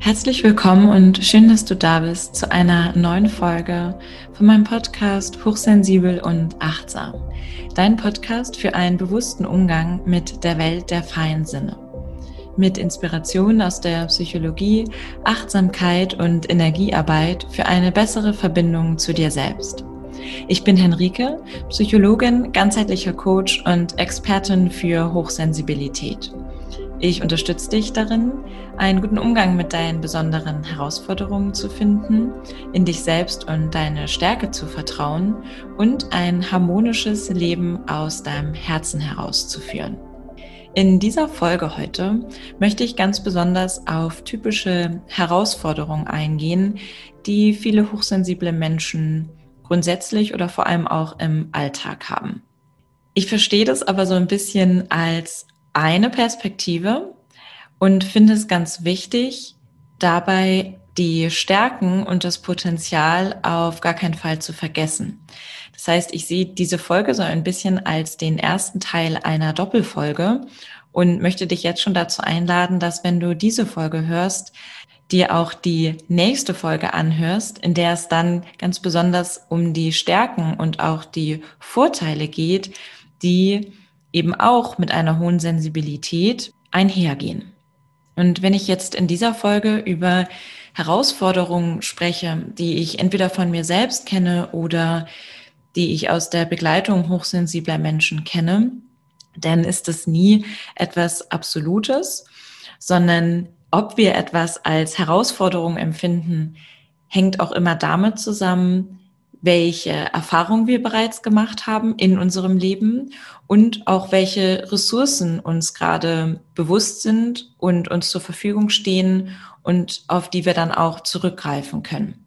Herzlich willkommen und schön, dass du da bist zu einer neuen Folge von meinem Podcast Hochsensibel und Achtsam. Dein Podcast für einen bewussten Umgang mit der Welt der freien Sinne. Mit Inspiration aus der Psychologie, Achtsamkeit und Energiearbeit für eine bessere Verbindung zu dir selbst. Ich bin Henrike, Psychologin, ganzheitlicher Coach und Expertin für Hochsensibilität. Ich unterstütze dich darin, einen guten Umgang mit deinen besonderen Herausforderungen zu finden, in dich selbst und deine Stärke zu vertrauen und ein harmonisches Leben aus deinem Herzen herauszuführen. In dieser Folge heute möchte ich ganz besonders auf typische Herausforderungen eingehen, die viele hochsensible Menschen grundsätzlich oder vor allem auch im Alltag haben. Ich verstehe das aber so ein bisschen als eine Perspektive und finde es ganz wichtig, dabei die Stärken und das Potenzial auf gar keinen Fall zu vergessen. Das heißt, ich sehe diese Folge so ein bisschen als den ersten Teil einer Doppelfolge und möchte dich jetzt schon dazu einladen, dass wenn du diese Folge hörst, dir auch die nächste Folge anhörst, in der es dann ganz besonders um die Stärken und auch die Vorteile geht, die eben auch mit einer hohen Sensibilität einhergehen. Und wenn ich jetzt in dieser Folge über Herausforderungen spreche, die ich entweder von mir selbst kenne oder die ich aus der Begleitung hochsensibler Menschen kenne, dann ist es nie etwas Absolutes, sondern ob wir etwas als Herausforderung empfinden, hängt auch immer damit zusammen, welche Erfahrungen wir bereits gemacht haben in unserem Leben und auch welche Ressourcen uns gerade bewusst sind und uns zur Verfügung stehen und auf die wir dann auch zurückgreifen können.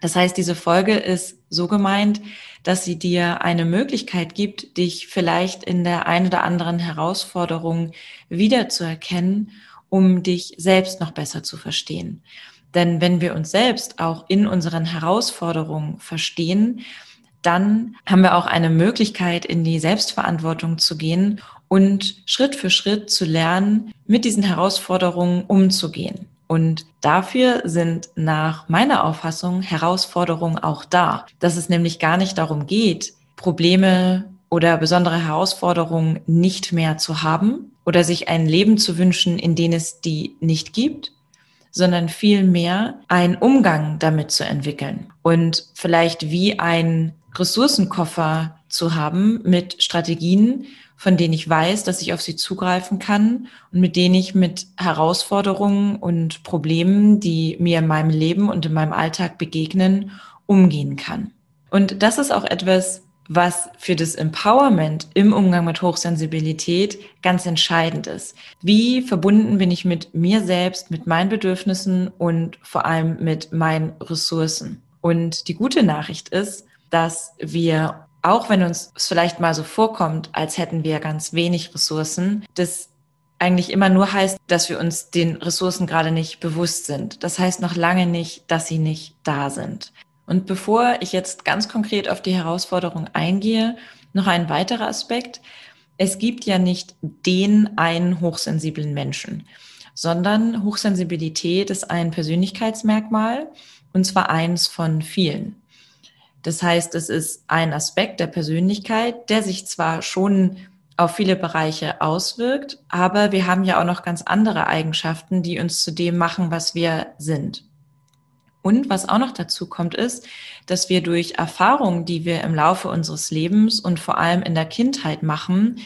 Das heißt, diese Folge ist so gemeint, dass sie dir eine Möglichkeit gibt, dich vielleicht in der einen oder anderen Herausforderung wiederzuerkennen, um dich selbst noch besser zu verstehen. Denn wenn wir uns selbst auch in unseren Herausforderungen verstehen, dann haben wir auch eine Möglichkeit, in die Selbstverantwortung zu gehen und Schritt für Schritt zu lernen, mit diesen Herausforderungen umzugehen. Und dafür sind nach meiner Auffassung Herausforderungen auch da, dass es nämlich gar nicht darum geht, Probleme oder besondere Herausforderungen nicht mehr zu haben oder sich ein Leben zu wünschen, in dem es die nicht gibt, sondern vielmehr einen Umgang damit zu entwickeln und vielleicht wie ein Ressourcenkoffer zu haben mit Strategien, von denen ich weiß, dass ich auf sie zugreifen kann und mit denen ich mit Herausforderungen und Problemen, die mir in meinem Leben und in meinem Alltag begegnen, umgehen kann. Und das ist auch etwas, was für das Empowerment im Umgang mit Hochsensibilität ganz entscheidend ist. Wie verbunden bin ich mit mir selbst, mit meinen Bedürfnissen und vor allem mit meinen Ressourcen? Und die gute Nachricht ist, dass wir, auch wenn uns es vielleicht mal so vorkommt, als hätten wir ganz wenig Ressourcen, das eigentlich immer nur heißt, dass wir uns den Ressourcen gerade nicht bewusst sind. Das heißt noch lange nicht, dass sie nicht da sind. Und bevor ich jetzt ganz konkret auf die Herausforderung eingehe, noch ein weiterer Aspekt. Es gibt ja nicht den einen hochsensiblen Menschen, sondern Hochsensibilität ist ein Persönlichkeitsmerkmal und zwar eins von vielen. Das heißt, es ist ein Aspekt der Persönlichkeit, der sich zwar schon auf viele Bereiche auswirkt, aber wir haben ja auch noch ganz andere Eigenschaften, die uns zu dem machen, was wir sind. Und was auch noch dazu kommt, ist, dass wir durch Erfahrungen, die wir im Laufe unseres Lebens und vor allem in der Kindheit machen,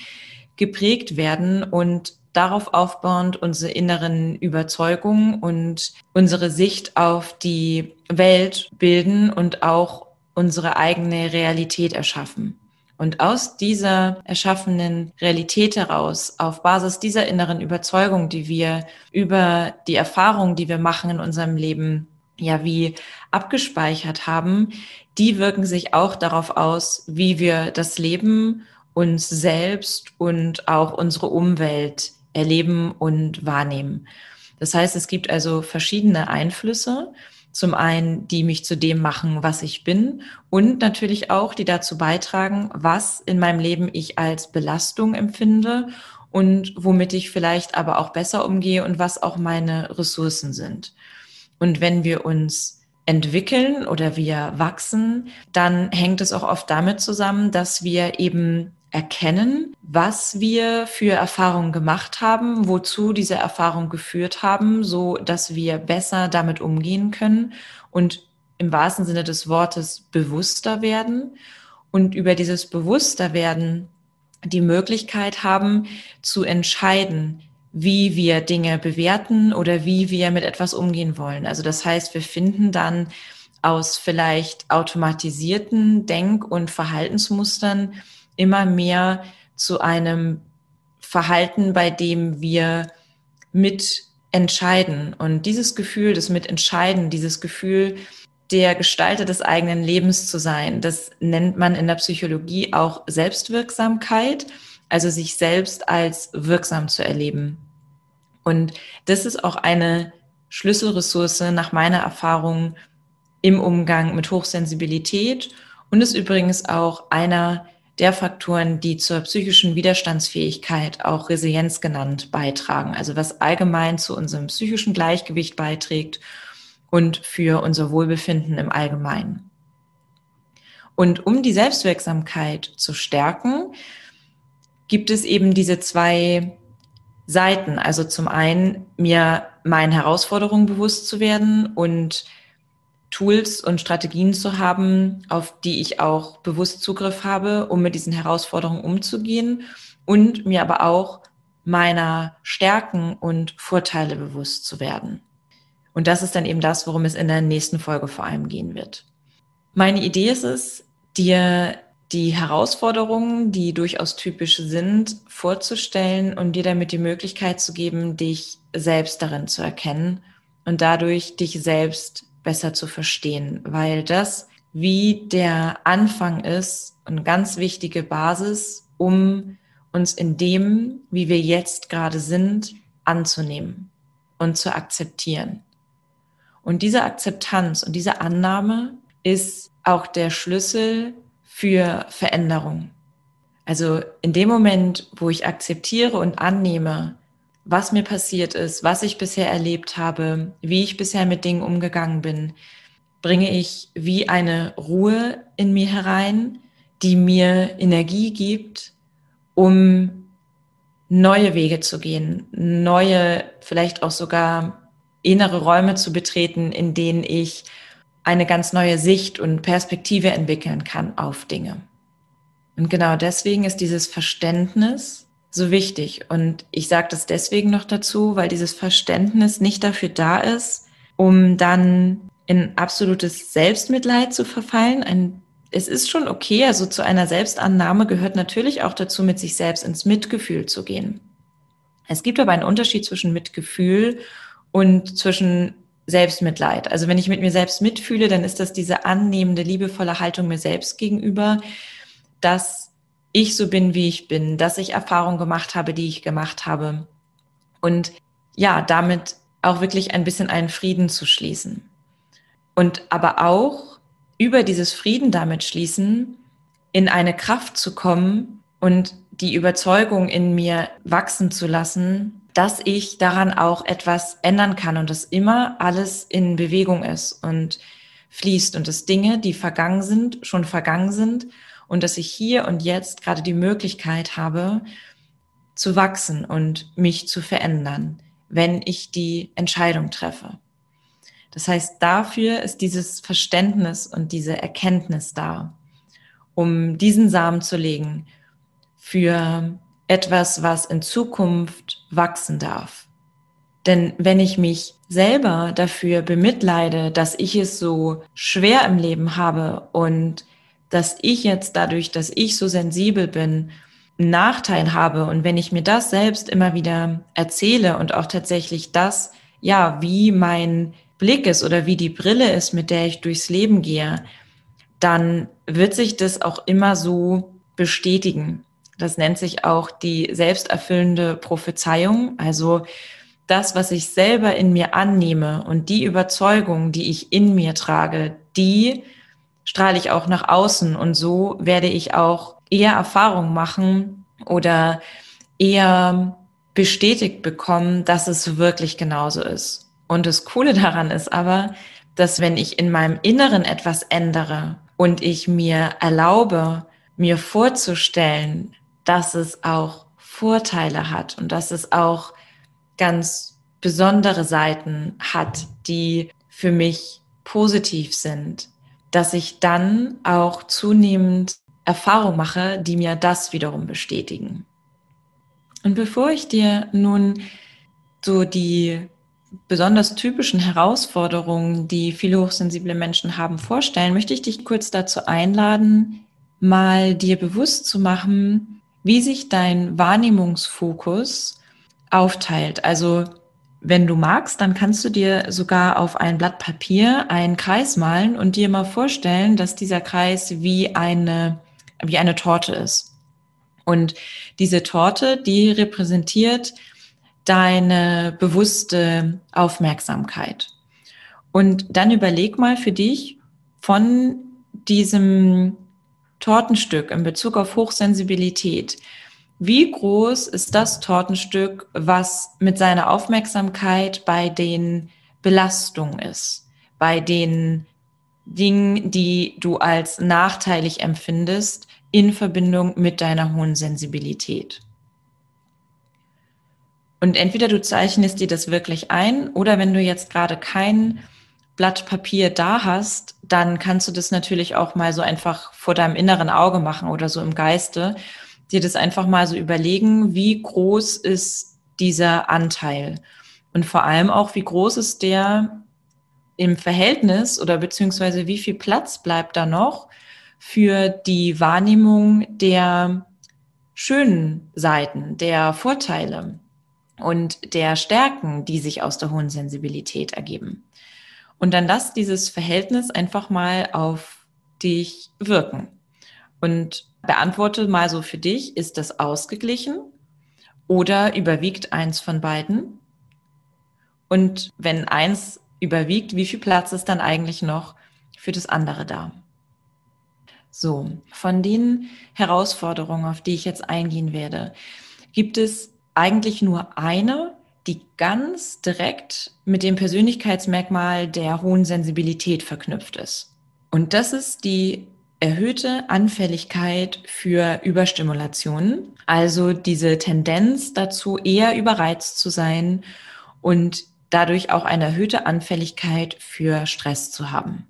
geprägt werden und darauf aufbauend unsere inneren Überzeugungen und unsere Sicht auf die Welt bilden und auch unsere eigene Realität erschaffen. Und aus dieser erschaffenen Realität heraus, auf Basis dieser inneren Überzeugung, die wir über die Erfahrungen, die wir machen in unserem Leben ja wie abgespeichert haben, die wirken sich auch darauf aus, wie wir das Leben, uns selbst und auch unsere Umwelt erleben und wahrnehmen. Das heißt, es gibt also verschiedene Einflüsse. Zum einen, die mich zu dem machen, was ich bin und natürlich auch, die dazu beitragen, was in meinem Leben ich als Belastung empfinde und womit ich vielleicht aber auch besser umgehe und was auch meine Ressourcen sind. Und wenn wir uns entwickeln oder wir wachsen, dann hängt es auch oft damit zusammen, dass wir eben erkennen, was wir für Erfahrungen gemacht haben, wozu diese Erfahrungen geführt haben, so dass wir besser damit umgehen können und im wahrsten Sinne des Wortes bewusster werden und über dieses Bewussterwerden die Möglichkeit haben zu entscheiden, wie wir Dinge bewerten oder wie wir mit etwas umgehen wollen. Also das heißt, wir finden dann aus vielleicht automatisierten Denk- und Verhaltensmustern immer mehr zu einem Verhalten, bei dem wir mit entscheiden. Und dieses Gefühl des Mitentscheiden, dieses Gefühl, der Gestalter des eigenen Lebens zu sein, das nennt man in der Psychologie auch Selbstwirksamkeit, also sich selbst als wirksam zu erleben. Und das ist auch eine Schlüsselressource nach meiner Erfahrung im Umgang mit Hochsensibilität und ist übrigens auch einer der Faktoren, die zur psychischen Widerstandsfähigkeit, auch Resilienz genannt, beitragen. Also was allgemein zu unserem psychischen Gleichgewicht beiträgt und für unser Wohlbefinden im Allgemeinen. Und um die Selbstwirksamkeit zu stärken, gibt es eben diese zwei Seiten. Also zum einen mir meinen Herausforderungen bewusst zu werden und Tools und Strategien zu haben, auf die ich auch bewusst Zugriff habe, um mit diesen Herausforderungen umzugehen und mir aber auch meiner Stärken und Vorteile bewusst zu werden. Und das ist dann eben das, worum es in der nächsten Folge vor allem gehen wird. Meine Idee ist es, dir die Herausforderungen, die durchaus typisch sind, vorzustellen und dir damit die Möglichkeit zu geben, dich selbst darin zu erkennen und dadurch dich selbst besser zu verstehen, weil das wie der Anfang ist, eine ganz wichtige Basis, um uns in dem, wie wir jetzt gerade sind, anzunehmen und zu akzeptieren. Und diese Akzeptanz und diese Annahme ist auch der Schlüssel für Veränderung. Also in dem Moment, wo ich akzeptiere und annehme, was mir passiert ist, was ich bisher erlebt habe, wie ich bisher mit Dingen umgegangen bin, bringe ich wie eine Ruhe in mir herein, die mir Energie gibt, um neue Wege zu gehen, neue, vielleicht auch sogar innere Räume zu betreten, in denen ich eine ganz neue Sicht und Perspektive entwickeln kann auf Dinge. Und genau deswegen ist dieses Verständnis so wichtig. Und ich sage das deswegen noch dazu, weil dieses Verständnis nicht dafür da ist, um dann in absolutes Selbstmitleid zu verfallen. Ein, es ist schon okay, also zu einer Selbstannahme gehört natürlich auch dazu, mit sich selbst ins Mitgefühl zu gehen. Es gibt aber einen Unterschied zwischen Mitgefühl und zwischen Selbstmitleid. Also wenn ich mit mir selbst mitfühle, dann ist das diese annehmende, liebevolle Haltung mir selbst gegenüber, dass ich so bin, wie ich bin, dass ich Erfahrungen gemacht habe, die ich gemacht habe. Und ja, damit auch wirklich ein bisschen einen Frieden zu schließen. Und aber auch über dieses Frieden damit schließen, in eine Kraft zu kommen und die Überzeugung in mir wachsen zu lassen, dass ich daran auch etwas ändern kann und dass immer alles in Bewegung ist und fließt und dass Dinge, die vergangen sind, schon vergangen sind und dass ich hier und jetzt gerade die Möglichkeit habe, zu wachsen und mich zu verändern, wenn ich die Entscheidung treffe. Das heißt, dafür ist dieses Verständnis und diese Erkenntnis da, um diesen Samen zu legen für etwas, was in Zukunft wachsen darf. Denn wenn ich mich selber dafür bemitleide, dass ich es so schwer im Leben habe und dass ich jetzt dadurch, dass ich so sensibel bin, einen Nachteil habe und wenn ich mir das selbst immer wieder erzähle und auch tatsächlich das, ja, wie mein Blick ist oder wie die Brille ist, mit der ich durchs Leben gehe, dann wird sich das auch immer so bestätigen. Das nennt sich auch die selbsterfüllende Prophezeiung. Also das, was ich selber in mir annehme und die Überzeugung, die ich in mir trage, die strahle ich auch nach außen und so werde ich auch eher Erfahrung machen oder eher bestätigt bekommen, dass es wirklich genauso ist. Und das Coole daran ist aber, dass wenn ich in meinem Inneren etwas ändere und ich mir erlaube, mir vorzustellen, dass es auch Vorteile hat und dass es auch ganz besondere Seiten hat, die für mich positiv sind, dass ich dann auch zunehmend Erfahrung mache, die mir das wiederum bestätigen. Und bevor ich dir nun so die besonders typischen Herausforderungen, die viele hochsensible Menschen haben, vorstellen, möchte ich dich kurz dazu einladen, mal dir bewusst zu machen, wie sich dein Wahrnehmungsfokus aufteilt. Also wenn du magst, dann kannst du dir sogar auf ein Blatt Papier einen Kreis malen und dir mal vorstellen, dass dieser Kreis wie eine, wie eine Torte ist. Und diese Torte, die repräsentiert deine bewusste Aufmerksamkeit. Und dann überleg mal für dich von diesem Tortenstück in Bezug auf Hochsensibilität, wie groß ist das Tortenstück, was mit seiner Aufmerksamkeit bei den Belastungen ist, bei den Dingen, die du als nachteilig empfindest, in Verbindung mit deiner hohen Sensibilität? Und entweder du zeichnest dir das wirklich ein oder wenn du jetzt gerade kein Blatt Papier da hast, dann kannst du das natürlich auch mal so einfach vor deinem inneren Auge machen oder so im Geiste dir das einfach mal so überlegen, wie groß ist dieser Anteil und vor allem auch, wie groß ist der im Verhältnis oder beziehungsweise wie viel Platz bleibt da noch für die Wahrnehmung der schönen Seiten, der Vorteile und der Stärken, die sich aus der hohen Sensibilität ergeben. Und dann lass dieses Verhältnis einfach mal auf dich wirken. Und beantworte mal so für dich, ist das ausgeglichen oder überwiegt eins von beiden? Und wenn eins überwiegt, wie viel Platz ist dann eigentlich noch für das andere da? So, von den Herausforderungen, auf die ich jetzt eingehen werde, gibt es eigentlich nur eine, die ganz direkt mit dem Persönlichkeitsmerkmal der hohen Sensibilität verknüpft ist. Und das ist die erhöhte Anfälligkeit für Überstimulationen, also diese Tendenz dazu, eher überreizt zu sein und dadurch auch eine erhöhte Anfälligkeit für Stress zu haben.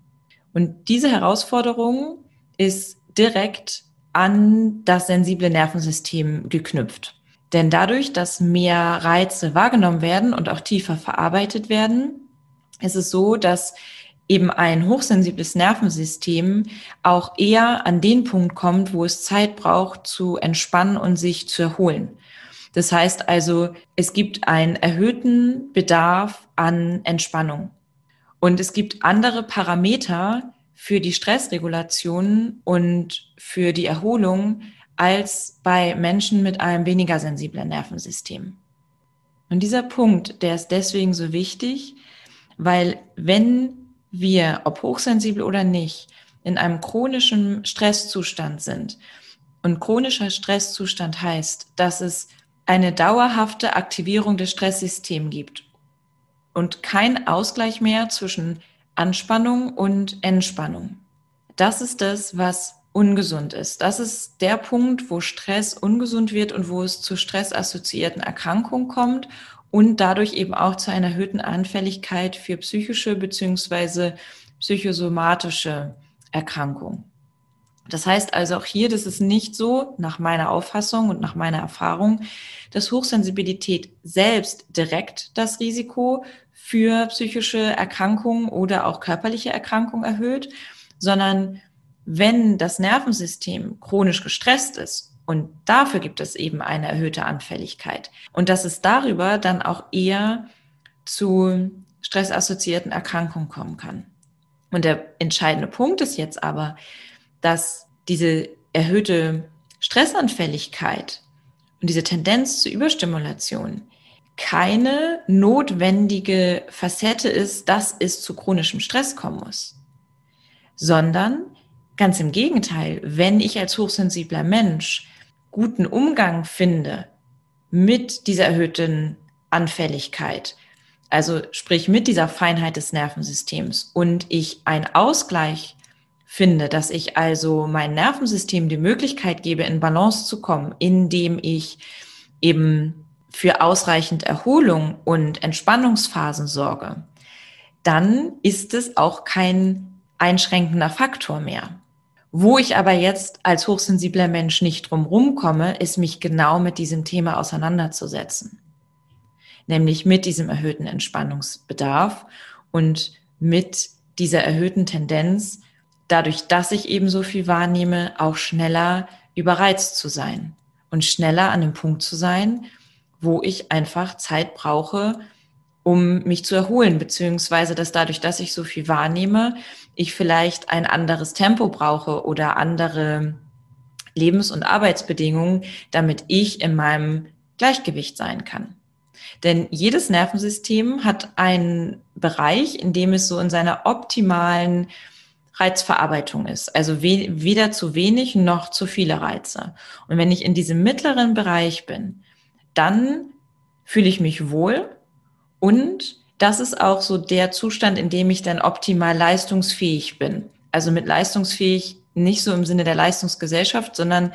Und diese Herausforderung ist direkt an das sensible Nervensystem geknüpft. Denn dadurch, dass mehr Reize wahrgenommen werden und auch tiefer verarbeitet werden, ist es so, dass eben ein hochsensibles Nervensystem auch eher an den Punkt kommt, wo es Zeit braucht zu entspannen und sich zu erholen. Das heißt also, es gibt einen erhöhten Bedarf an Entspannung. Und es gibt andere Parameter für die Stressregulation und für die Erholung als bei Menschen mit einem weniger sensiblen Nervensystem. Und dieser Punkt, der ist deswegen so wichtig, weil wenn wir, ob hochsensibel oder nicht, in einem chronischen Stresszustand sind. Und chronischer Stresszustand heißt, dass es eine dauerhafte Aktivierung des Stresssystems gibt und kein Ausgleich mehr zwischen Anspannung und Entspannung. Das ist das, was ungesund ist. Das ist der Punkt, wo Stress ungesund wird und wo es zu stressassoziierten Erkrankungen kommt und dadurch eben auch zu einer erhöhten Anfälligkeit für psychische beziehungsweise psychosomatische Erkrankungen. Das heißt also auch hier, das ist nicht so, nach meiner Auffassung und nach meiner Erfahrung, dass Hochsensibilität selbst direkt das Risiko für psychische Erkrankungen oder auch körperliche Erkrankungen erhöht, sondern wenn das Nervensystem chronisch gestresst ist und dafür gibt es eben eine erhöhte Anfälligkeit. Und dass es darüber dann auch eher zu stressassoziierten Erkrankungen kommen kann. Und der entscheidende Punkt ist jetzt aber, dass diese erhöhte Stressanfälligkeit und diese Tendenz zur Überstimulation keine notwendige Facette ist, dass es zu chronischem Stress kommen muss, sondern ganz im Gegenteil, wenn ich als hochsensibler Mensch guten Umgang finde mit dieser erhöhten Anfälligkeit, also sprich mit dieser Feinheit des Nervensystems und ich einen Ausgleich finde, dass ich also mein Nervensystem die Möglichkeit gebe, in Balance zu kommen, indem ich eben für ausreichend Erholung und Entspannungsphasen sorge, dann ist es auch kein einschränkender Faktor mehr. Wo ich aber jetzt als hochsensibler Mensch nicht drum komme, ist mich genau mit diesem Thema auseinanderzusetzen. Nämlich mit diesem erhöhten Entspannungsbedarf und mit dieser erhöhten Tendenz, dadurch, dass ich eben so viel wahrnehme, auch schneller überreizt zu sein und schneller an dem Punkt zu sein, wo ich einfach Zeit brauche, um mich zu erholen, beziehungsweise dass dadurch, dass ich so viel wahrnehme, ich vielleicht ein anderes Tempo brauche oder andere Lebens- und Arbeitsbedingungen, damit ich in meinem Gleichgewicht sein kann. Denn jedes Nervensystem hat einen Bereich, in dem es so in seiner optimalen Reizverarbeitung ist. Also weder zu wenig noch zu viele Reize. Und wenn ich in diesem mittleren Bereich bin, dann fühle ich mich wohl und das ist auch so der Zustand, in dem ich dann optimal leistungsfähig bin. Also mit leistungsfähig nicht so im Sinne der Leistungsgesellschaft, sondern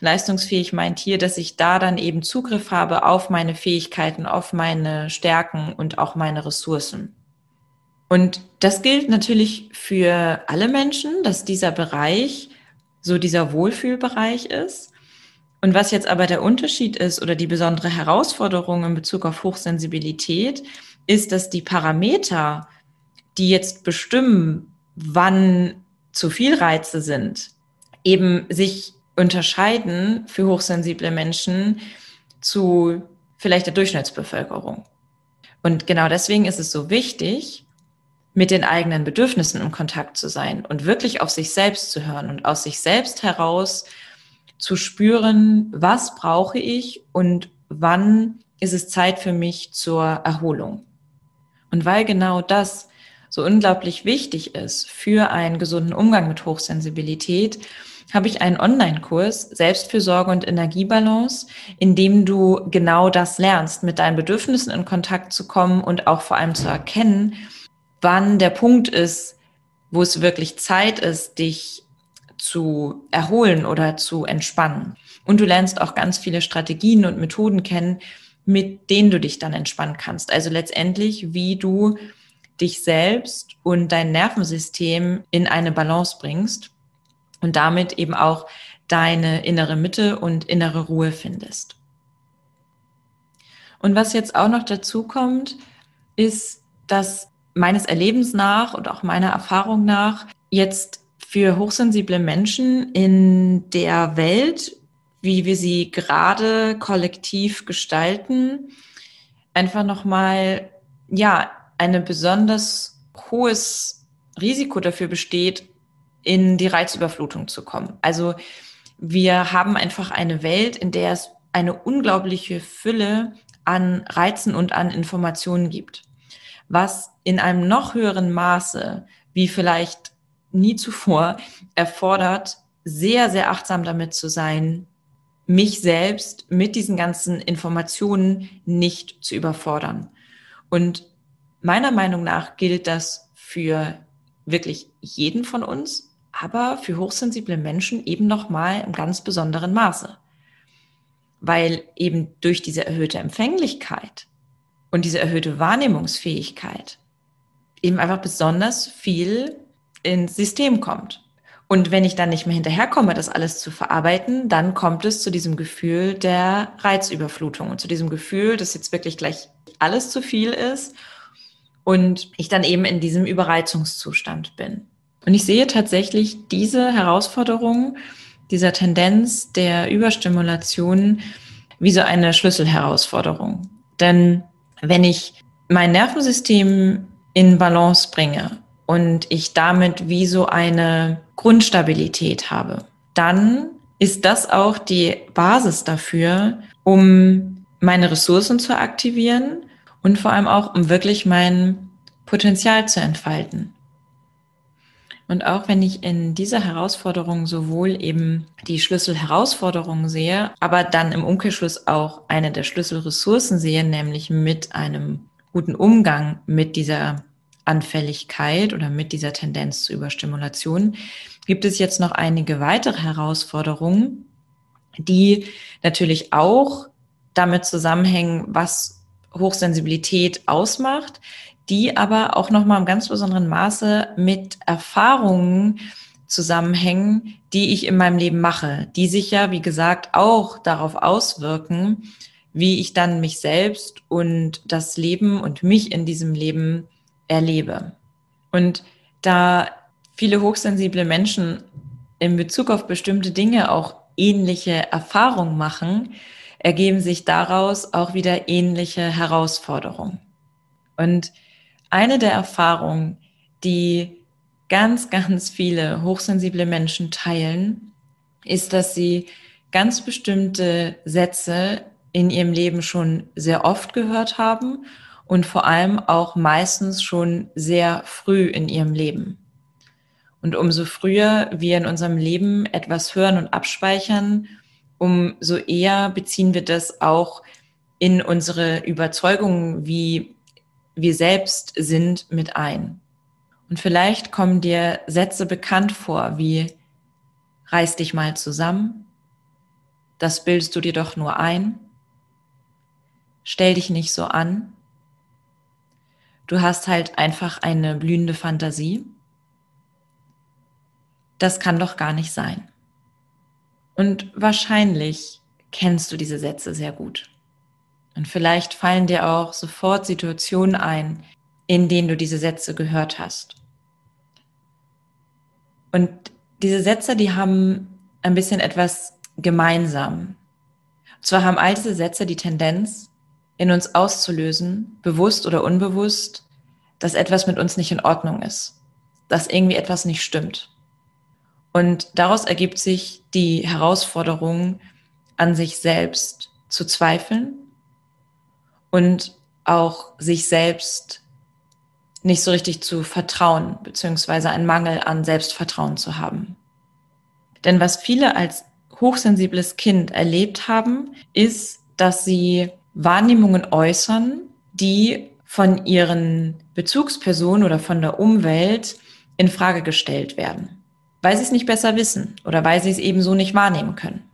leistungsfähig meint hier, dass ich da dann eben Zugriff habe auf meine Fähigkeiten, auf meine Stärken und auch meine Ressourcen. Und das gilt natürlich für alle Menschen, dass dieser Bereich so dieser Wohlfühlbereich ist. Und was jetzt aber der Unterschied ist oder die besondere Herausforderung in Bezug auf Hochsensibilität, ist, dass die Parameter, die jetzt bestimmen, wann zu viel Reize sind, eben sich unterscheiden für hochsensible Menschen zu vielleicht der Durchschnittsbevölkerung. Und genau deswegen ist es so wichtig, mit den eigenen Bedürfnissen in Kontakt zu sein und wirklich auf sich selbst zu hören und aus sich selbst heraus zu spüren, was brauche ich und wann ist es Zeit für mich zur Erholung. Und weil genau das so unglaublich wichtig ist für einen gesunden Umgang mit Hochsensibilität, habe ich einen Online-Kurs Selbstfürsorge und Energiebalance, in dem du genau das lernst, mit deinen Bedürfnissen in Kontakt zu kommen und auch vor allem zu erkennen, wann der Punkt ist, wo es wirklich Zeit ist, dich zu erholen oder zu entspannen. Und du lernst auch ganz viele Strategien und Methoden kennen, mit denen du dich dann entspannen kannst. Also letztendlich, wie du dich selbst und dein Nervensystem in eine Balance bringst und damit eben auch deine innere Mitte und innere Ruhe findest. Und was jetzt auch noch dazu kommt, ist, dass meines Erlebens nach und auch meiner Erfahrung nach jetzt für hochsensible Menschen in der Welt, wie wir sie gerade kollektiv gestalten, einfach nochmal, ja, ein besonders hohes Risiko dafür besteht, in die Reizüberflutung zu kommen. Also wir haben einfach eine Welt, in der es eine unglaubliche Fülle an Reizen und an Informationen gibt, was in einem noch höheren Maße, wie vielleicht nie zuvor erfordert, sehr, sehr achtsam damit zu sein, mich selbst mit diesen ganzen Informationen nicht zu überfordern. Und meiner Meinung nach gilt das für wirklich jeden von uns, aber für hochsensible Menschen eben nochmal im ganz besonderen Maße. Weil eben durch diese erhöhte Empfänglichkeit und diese erhöhte Wahrnehmungsfähigkeit eben einfach besonders viel ins System kommt. Und wenn ich dann nicht mehr hinterherkomme, das alles zu verarbeiten, dann kommt es zu diesem Gefühl der Reizüberflutung und zu diesem Gefühl, dass jetzt wirklich gleich alles zu viel ist und ich dann eben in diesem Überreizungszustand bin. Und ich sehe tatsächlich diese Herausforderung, dieser Tendenz der Überstimulation wie so eine Schlüsselherausforderung. Denn wenn ich mein Nervensystem in Balance bringe und ich damit wie so eine Grundstabilität habe, dann ist das auch die Basis dafür, um meine Ressourcen zu aktivieren und vor allem auch, um wirklich mein Potenzial zu entfalten. Und auch wenn ich in dieser Herausforderung sowohl eben die Schlüsselherausforderung sehe, aber dann im Umkehrschluss auch eine der Schlüsselressourcen sehe, nämlich mit einem guten Umgang mit dieser Anfälligkeit oder mit dieser Tendenz zur Überstimulation, gibt es jetzt noch einige weitere Herausforderungen, die natürlich auch damit zusammenhängen, was Hochsensibilität ausmacht, die aber auch noch mal im ganz besonderen Maße mit Erfahrungen zusammenhängen, die ich in meinem Leben mache, die sich ja, wie gesagt, auch darauf auswirken, wie ich dann mich selbst und das Leben und mich in diesem Leben erlebe. Und da viele hochsensible Menschen in Bezug auf bestimmte Dinge auch ähnliche Erfahrungen machen, ergeben sich daraus auch wieder ähnliche Herausforderungen. Und eine der Erfahrungen, die ganz, ganz viele hochsensible Menschen teilen, ist, dass sie ganz bestimmte Sätze in ihrem Leben schon sehr oft gehört haben und vor allem auch meistens schon sehr früh in ihrem Leben. Und umso früher wir in unserem Leben etwas hören und abspeichern, umso eher beziehen wir das auch in unsere Überzeugungen, wie wir selbst sind, mit ein. Und vielleicht kommen dir Sätze bekannt vor, wie reiß dich mal zusammen, das bildest du dir doch nur ein, stell dich nicht so an, du hast halt einfach eine blühende Fantasie. Das kann doch gar nicht sein. Und wahrscheinlich kennst du diese Sätze sehr gut. Und vielleicht fallen dir auch sofort Situationen ein, in denen du diese Sätze gehört hast. Und diese Sätze, die haben ein bisschen etwas gemeinsam. Und zwar haben all diese Sätze die Tendenz, in uns auszulösen, bewusst oder unbewusst, dass etwas mit uns nicht in Ordnung ist, dass irgendwie etwas nicht stimmt. Und daraus ergibt sich die Herausforderung, an sich selbst zu zweifeln und auch sich selbst nicht so richtig zu vertrauen, beziehungsweise einen Mangel an Selbstvertrauen zu haben. Denn was viele als hochsensibles Kind erlebt haben, ist, dass sie Wahrnehmungen äußern, die von ihren Bezugspersonen oder von der Umwelt in Frage gestellt werden, weil sie es nicht besser wissen oder weil sie es eben so nicht wahrnehmen können.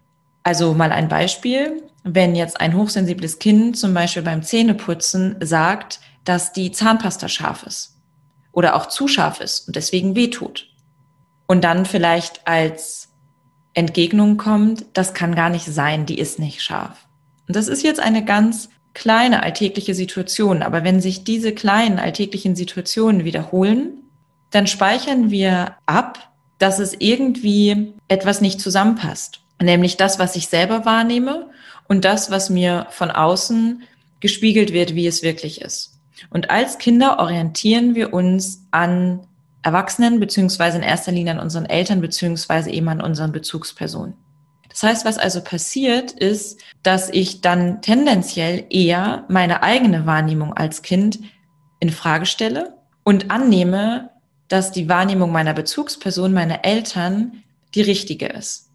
Also mal ein Beispiel. Wenn jetzt ein hochsensibles Kind zum Beispiel beim Zähneputzen sagt, dass die Zahnpasta scharf ist oder auch zu scharf ist und deswegen wehtut. Und dann vielleicht als Entgegnung kommt, das kann gar nicht sein, die ist nicht scharf. Und das ist jetzt eine ganz kleine alltägliche Situation. Aber wenn sich diese kleinen alltäglichen Situationen wiederholen, dann speichern wir ab, dass es irgendwie etwas nicht zusammenpasst. Nämlich das, was ich selber wahrnehme und das, was mir von außen gespiegelt wird, wie es wirklich ist. Und als Kinder orientieren wir uns an Erwachsenen, beziehungsweise in erster Linie an unseren Eltern, beziehungsweise eben an unseren Bezugspersonen. Das heißt, was also passiert, ist, dass ich dann tendenziell eher meine eigene Wahrnehmung als Kind in Frage stelle und annehme, dass die Wahrnehmung meiner Bezugsperson, meiner Eltern, die richtige ist.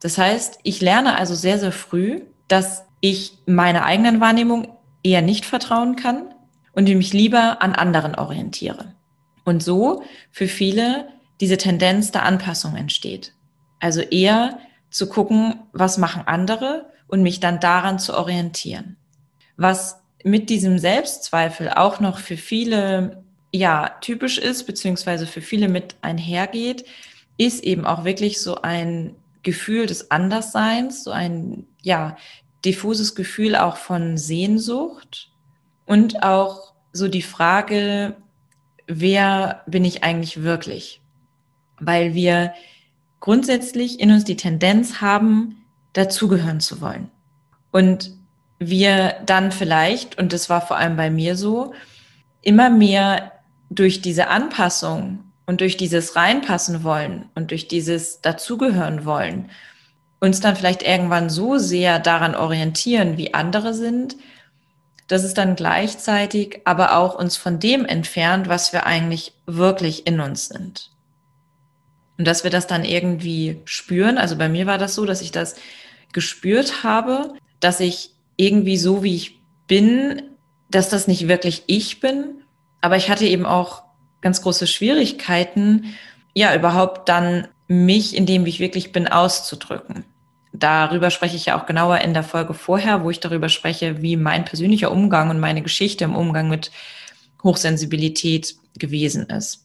Das heißt, ich lerne also sehr, sehr früh, dass ich meiner eigenen Wahrnehmung eher nicht vertrauen kann und mich lieber an anderen orientiere. Und so für viele diese Tendenz der Anpassung entsteht. Also eher zu gucken, was machen andere und mich dann daran zu orientieren. Was mit diesem Selbstzweifel auch noch für viele ja typisch ist, beziehungsweise für viele mit einhergeht, ist eben auch wirklich so ein Gefühl des Andersseins, so ein ja diffuses Gefühl auch von Sehnsucht und auch so die Frage, wer bin ich eigentlich wirklich? Weil wir grundsätzlich in uns die Tendenz haben, dazugehören zu wollen. Und wir dann vielleicht, und das war vor allem bei mir so, immer mehr durch diese Anpassung und durch dieses reinpassen wollen und durch dieses dazugehören wollen, uns dann vielleicht irgendwann so sehr daran orientieren, wie andere sind, dass es dann gleichzeitig aber auch uns von dem entfernt, was wir eigentlich wirklich in uns sind. Und dass wir das dann irgendwie spüren. Also bei mir war das so, dass ich das gespürt habe, dass ich irgendwie so, wie ich bin, dass das nicht wirklich ich bin. Aber ich hatte eben auch ganz große Schwierigkeiten, ja, überhaupt dann mich in dem, wie ich wirklich bin, auszudrücken. Darüber spreche ich ja auch genauer in der Folge vorher, wo ich darüber spreche, wie mein persönlicher Umgang und meine Geschichte im Umgang mit Hochsensibilität gewesen ist.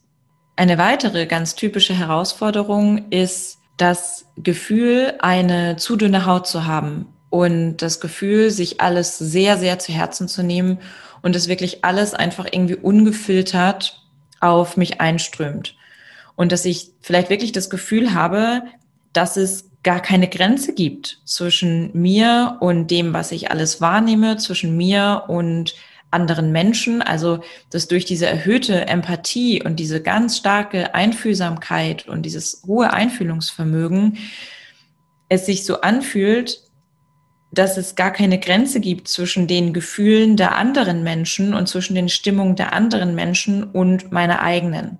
Eine weitere ganz typische Herausforderung ist das Gefühl, eine zu dünne Haut zu haben und das Gefühl, sich alles sehr, sehr zu Herzen zu nehmen und es wirklich alles einfach irgendwie ungefiltert auf mich einströmt. Und dass ich vielleicht wirklich das Gefühl habe, dass es gar keine Grenze gibt zwischen mir und dem, was ich alles wahrnehme, zwischen mir und anderen Menschen. Also, dass durch diese erhöhte Empathie und diese ganz starke Einfühlsamkeit und dieses hohe Einfühlungsvermögen es sich so anfühlt, dass es gar keine Grenze gibt zwischen den Gefühlen der anderen Menschen und zwischen den Stimmungen der anderen Menschen und meiner eigenen.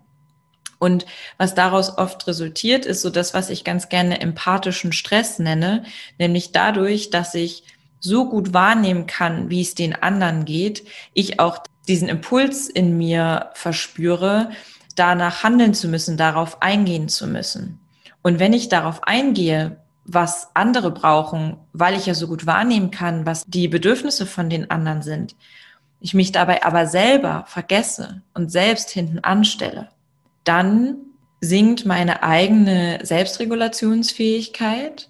Und was daraus oft resultiert, ist so das, was ich ganz gerne empathischen Stress nenne, nämlich dadurch, dass ich so gut wahrnehmen kann, wie es den anderen geht, ich auch diesen Impuls in mir verspüre, danach handeln zu müssen, darauf eingehen zu müssen. Und wenn ich darauf eingehe, was andere brauchen, weil ich ja so gut wahrnehmen kann, was die Bedürfnisse von den anderen sind, ich mich dabei aber selber vergesse und selbst hinten anstelle, dann sinkt meine eigene Selbstregulationsfähigkeit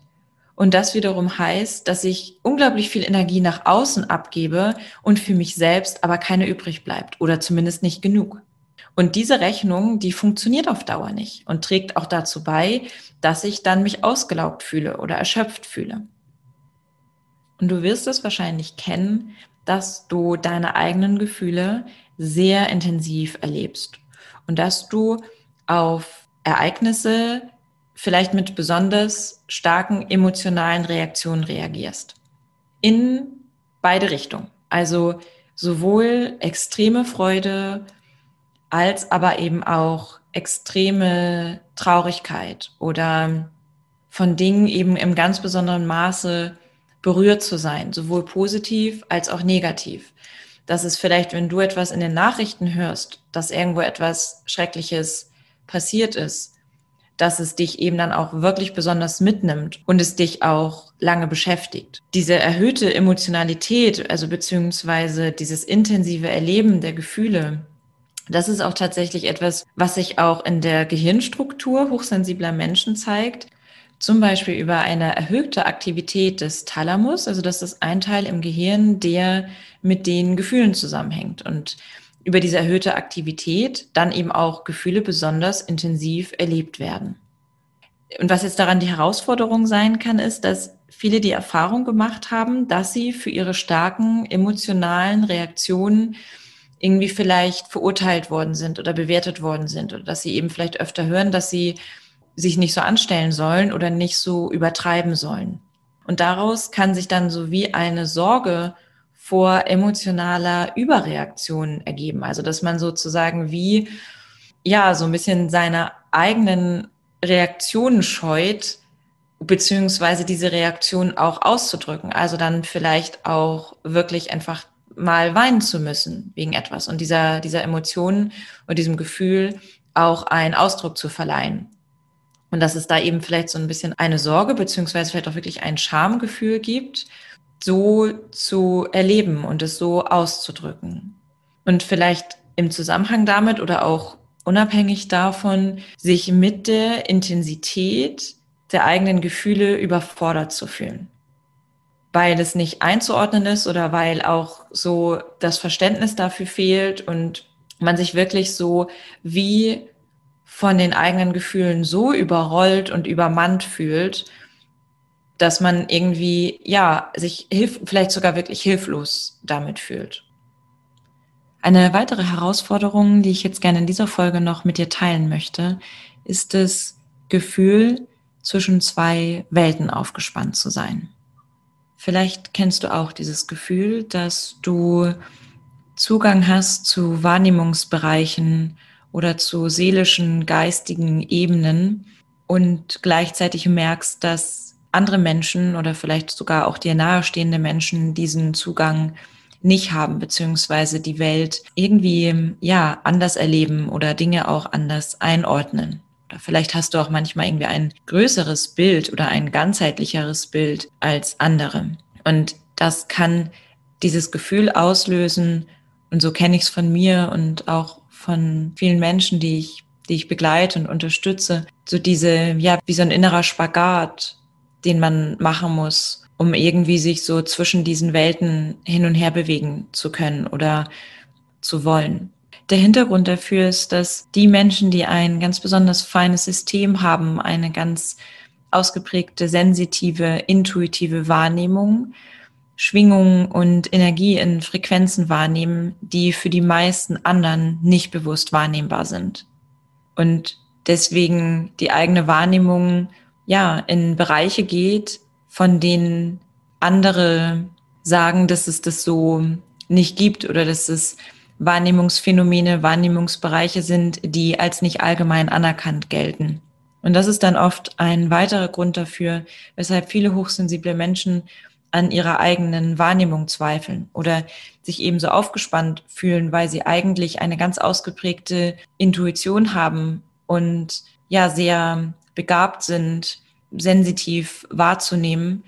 und das wiederum heißt, dass ich unglaublich viel Energie nach außen abgebe und für mich selbst aber keine übrig bleibt oder zumindest nicht genug. Und diese Rechnung, die funktioniert auf Dauer nicht und trägt auch dazu bei, dass ich dann mich ausgelaugt fühle oder erschöpft fühle. Und du wirst es wahrscheinlich kennen, dass du deine eigenen Gefühle sehr intensiv erlebst und dass du auf Ereignisse vielleicht mit besonders starken emotionalen Reaktionen reagierst. In beide Richtungen. Also sowohl extreme Freude als aber eben auch extreme Traurigkeit oder von Dingen eben im ganz besonderen Maße berührt zu sein, sowohl positiv als auch negativ. Das ist vielleicht, wenn du etwas in den Nachrichten hörst, dass irgendwo etwas Schreckliches passiert ist, dass es dich eben dann auch wirklich besonders mitnimmt und es dich auch lange beschäftigt. Diese erhöhte Emotionalität, also beziehungsweise dieses intensive Erleben der Gefühle, das ist auch tatsächlich etwas, was sich auch in der Gehirnstruktur hochsensibler Menschen zeigt. Zum Beispiel über eine erhöhte Aktivität des Thalamus, also das ist ein Teil im Gehirn, der mit den Gefühlen zusammenhängt. Und über diese erhöhte Aktivität dann eben auch Gefühle besonders intensiv erlebt werden. Und was jetzt daran die Herausforderung sein kann, ist, dass viele die Erfahrung gemacht haben, dass sie für ihre starken emotionalen Reaktionen irgendwie vielleicht verurteilt worden sind oder bewertet worden sind oder dass sie eben vielleicht öfter hören, dass sie sich nicht so anstellen sollen oder nicht so übertreiben sollen. Und daraus kann sich dann so wie eine Sorge vor emotionaler Überreaktion ergeben. Also dass man sozusagen wie, ja, so ein bisschen seine eigenen Reaktionen scheut, beziehungsweise diese Reaktion auch auszudrücken. Also dann vielleicht auch wirklich einfach mal weinen zu müssen wegen etwas und dieser, dieser Emotionen und diesem Gefühl auch einen Ausdruck zu verleihen. Und dass es da eben vielleicht so ein bisschen eine Sorge, beziehungsweise vielleicht auch wirklich ein Schamgefühl gibt, so zu erleben und es so auszudrücken. Und vielleicht im Zusammenhang damit oder auch unabhängig davon, sich mit der Intensität der eigenen Gefühle überfordert zu fühlen. Weil es nicht einzuordnen ist oder weil auch so das Verständnis dafür fehlt und man sich wirklich so wie von den eigenen Gefühlen so überrollt und übermannt fühlt, dass man irgendwie, ja, sich hilf vielleicht sogar wirklich hilflos damit fühlt. Eine weitere Herausforderung, die ich jetzt gerne in dieser Folge noch mit dir teilen möchte, ist das Gefühl, zwischen zwei Welten aufgespannt zu sein. Vielleicht kennst du auch dieses Gefühl, dass du Zugang hast zu Wahrnehmungsbereichen oder zu seelischen, geistigen Ebenen, und gleichzeitig merkst, dass andere Menschen oder vielleicht sogar auch dir nahestehende Menschen diesen Zugang nicht haben, beziehungsweise die Welt irgendwie, ja, anders erleben oder Dinge auch anders einordnen. Oder vielleicht hast du auch manchmal irgendwie ein größeres Bild oder ein ganzheitlicheres Bild als andere. Und das kann dieses Gefühl auslösen. Und so kenne ich es von mir und auch von vielen Menschen, die ich, die ich begleite und unterstütze. So diese, ja, wie so ein innerer Spagat, den man machen muss, um irgendwie sich so zwischen diesen Welten hin und her bewegen zu können oder zu wollen. Der Hintergrund dafür ist, dass die Menschen, die ein ganz besonders feines System haben, eine ganz ausgeprägte sensitive, intuitive Wahrnehmung, Schwingungen und Energie in Frequenzen wahrnehmen, die für die meisten anderen nicht bewusst wahrnehmbar sind. Und deswegen die eigene Wahrnehmung ja in Bereiche geht, von denen andere sagen, dass es das so nicht gibt oder dass es Wahrnehmungsphänomene, Wahrnehmungsbereiche sind, die als nicht allgemein anerkannt gelten. Und das ist dann oft ein weiterer Grund dafür, weshalb viele hochsensible Menschen an ihrer eigenen Wahrnehmung zweifeln oder sich eben so aufgespannt fühlen, weil sie eigentlich eine ganz ausgeprägte Intuition haben und ja sehr begabt sind, sensitiv wahrzunehmen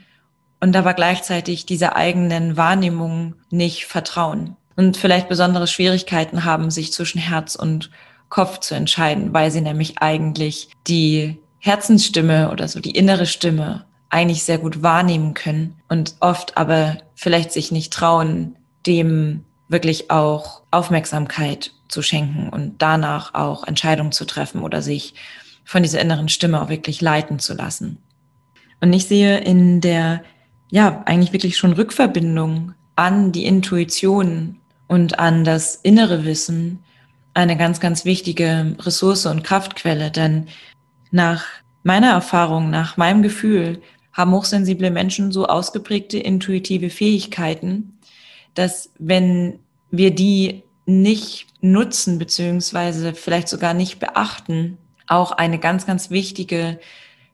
und aber gleichzeitig dieser eigenen Wahrnehmung nicht vertrauen und vielleicht besondere Schwierigkeiten haben, sich zwischen Herz und Kopf zu entscheiden, weil sie nämlich eigentlich die Herzensstimme oder so die innere Stimme eigentlich sehr gut wahrnehmen können und oft aber vielleicht sich nicht trauen, dem wirklich auch Aufmerksamkeit zu schenken und danach auch Entscheidungen zu treffen oder sich von dieser inneren Stimme auch wirklich leiten zu lassen. Und ich sehe in der, ja, eigentlich wirklich schon Rückverbindung an die Intuition und an das innere Wissen eine ganz, ganz wichtige Ressource und Kraftquelle. Denn nach meiner Erfahrung, nach meinem Gefühl, haben hochsensible Menschen so ausgeprägte intuitive Fähigkeiten, dass wenn wir die nicht nutzen, beziehungsweise vielleicht sogar nicht beachten, auch eine ganz, ganz wichtige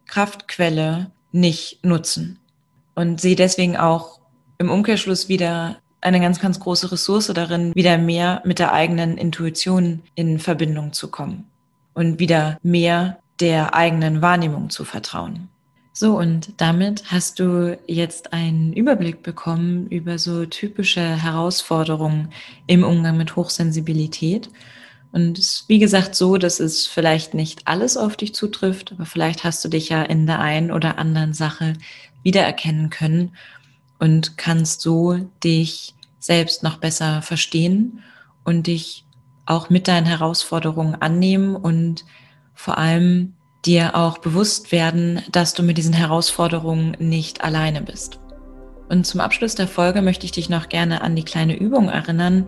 Kraftquelle nicht nutzen. Und sie deswegen auch im Umkehrschluss wieder eine ganz, ganz große Ressource darin, wieder mehr mit der eigenen Intuition in Verbindung zu kommen und wieder mehr der eigenen Wahrnehmung zu vertrauen. So, und damit hast du jetzt einen Überblick bekommen über so typische Herausforderungen im Umgang mit Hochsensibilität und es ist wie gesagt so, dass es vielleicht nicht alles auf dich zutrifft, aber vielleicht hast du dich ja in der einen oder anderen Sache wiedererkennen können und kannst so dich selbst noch besser verstehen und dich auch mit deinen Herausforderungen annehmen und vor allem dir auch bewusst werden, dass du mit diesen Herausforderungen nicht alleine bist. Und zum Abschluss der Folge möchte ich dich noch gerne an die kleine Übung erinnern,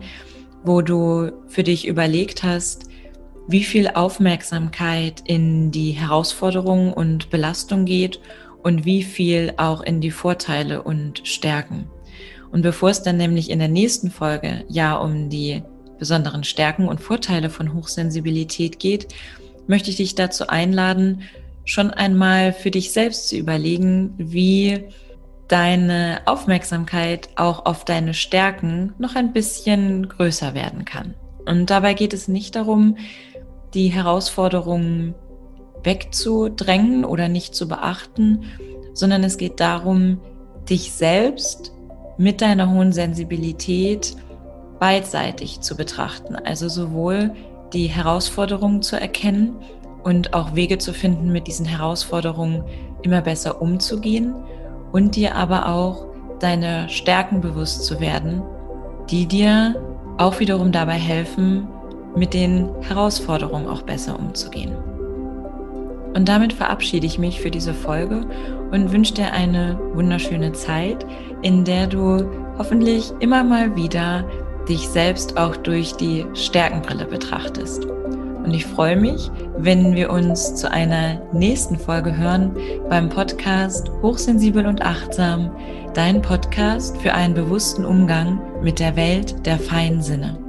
wo du für dich überlegt hast, wie viel Aufmerksamkeit in die Herausforderungen und Belastung geht und wie viel auch in die Vorteile und Stärken. Und bevor es dann nämlich in der nächsten Folge ja um die besonderen Stärken und Vorteile von Hochsensibilität geht, möchte ich dich dazu einladen, schon einmal für dich selbst zu überlegen, wie deine Aufmerksamkeit auch auf deine Stärken noch ein bisschen größer werden kann. Und dabei geht es nicht darum, die Herausforderungen wegzudrängen oder nicht zu beachten, sondern es geht darum, dich selbst mit deiner hohen Sensibilität beidseitig zu betrachten. Also sowohl die Herausforderungen zu erkennen und auch Wege zu finden, mit diesen Herausforderungen immer besser umzugehen und dir aber auch deine Stärken bewusst zu werden, die dir auch wiederum dabei helfen, mit den Herausforderungen auch besser umzugehen. Und damit verabschiede ich mich für diese Folge und wünsche dir eine wunderschöne Zeit, in der du hoffentlich immer mal wieder dich selbst auch durch die Stärkenbrille betrachtest. Und ich freue mich, wenn wir uns zu einer nächsten Folge hören beim Podcast Hochsensibel und Achtsam, dein Podcast für einen bewussten Umgang mit der Welt der feinen Sinne.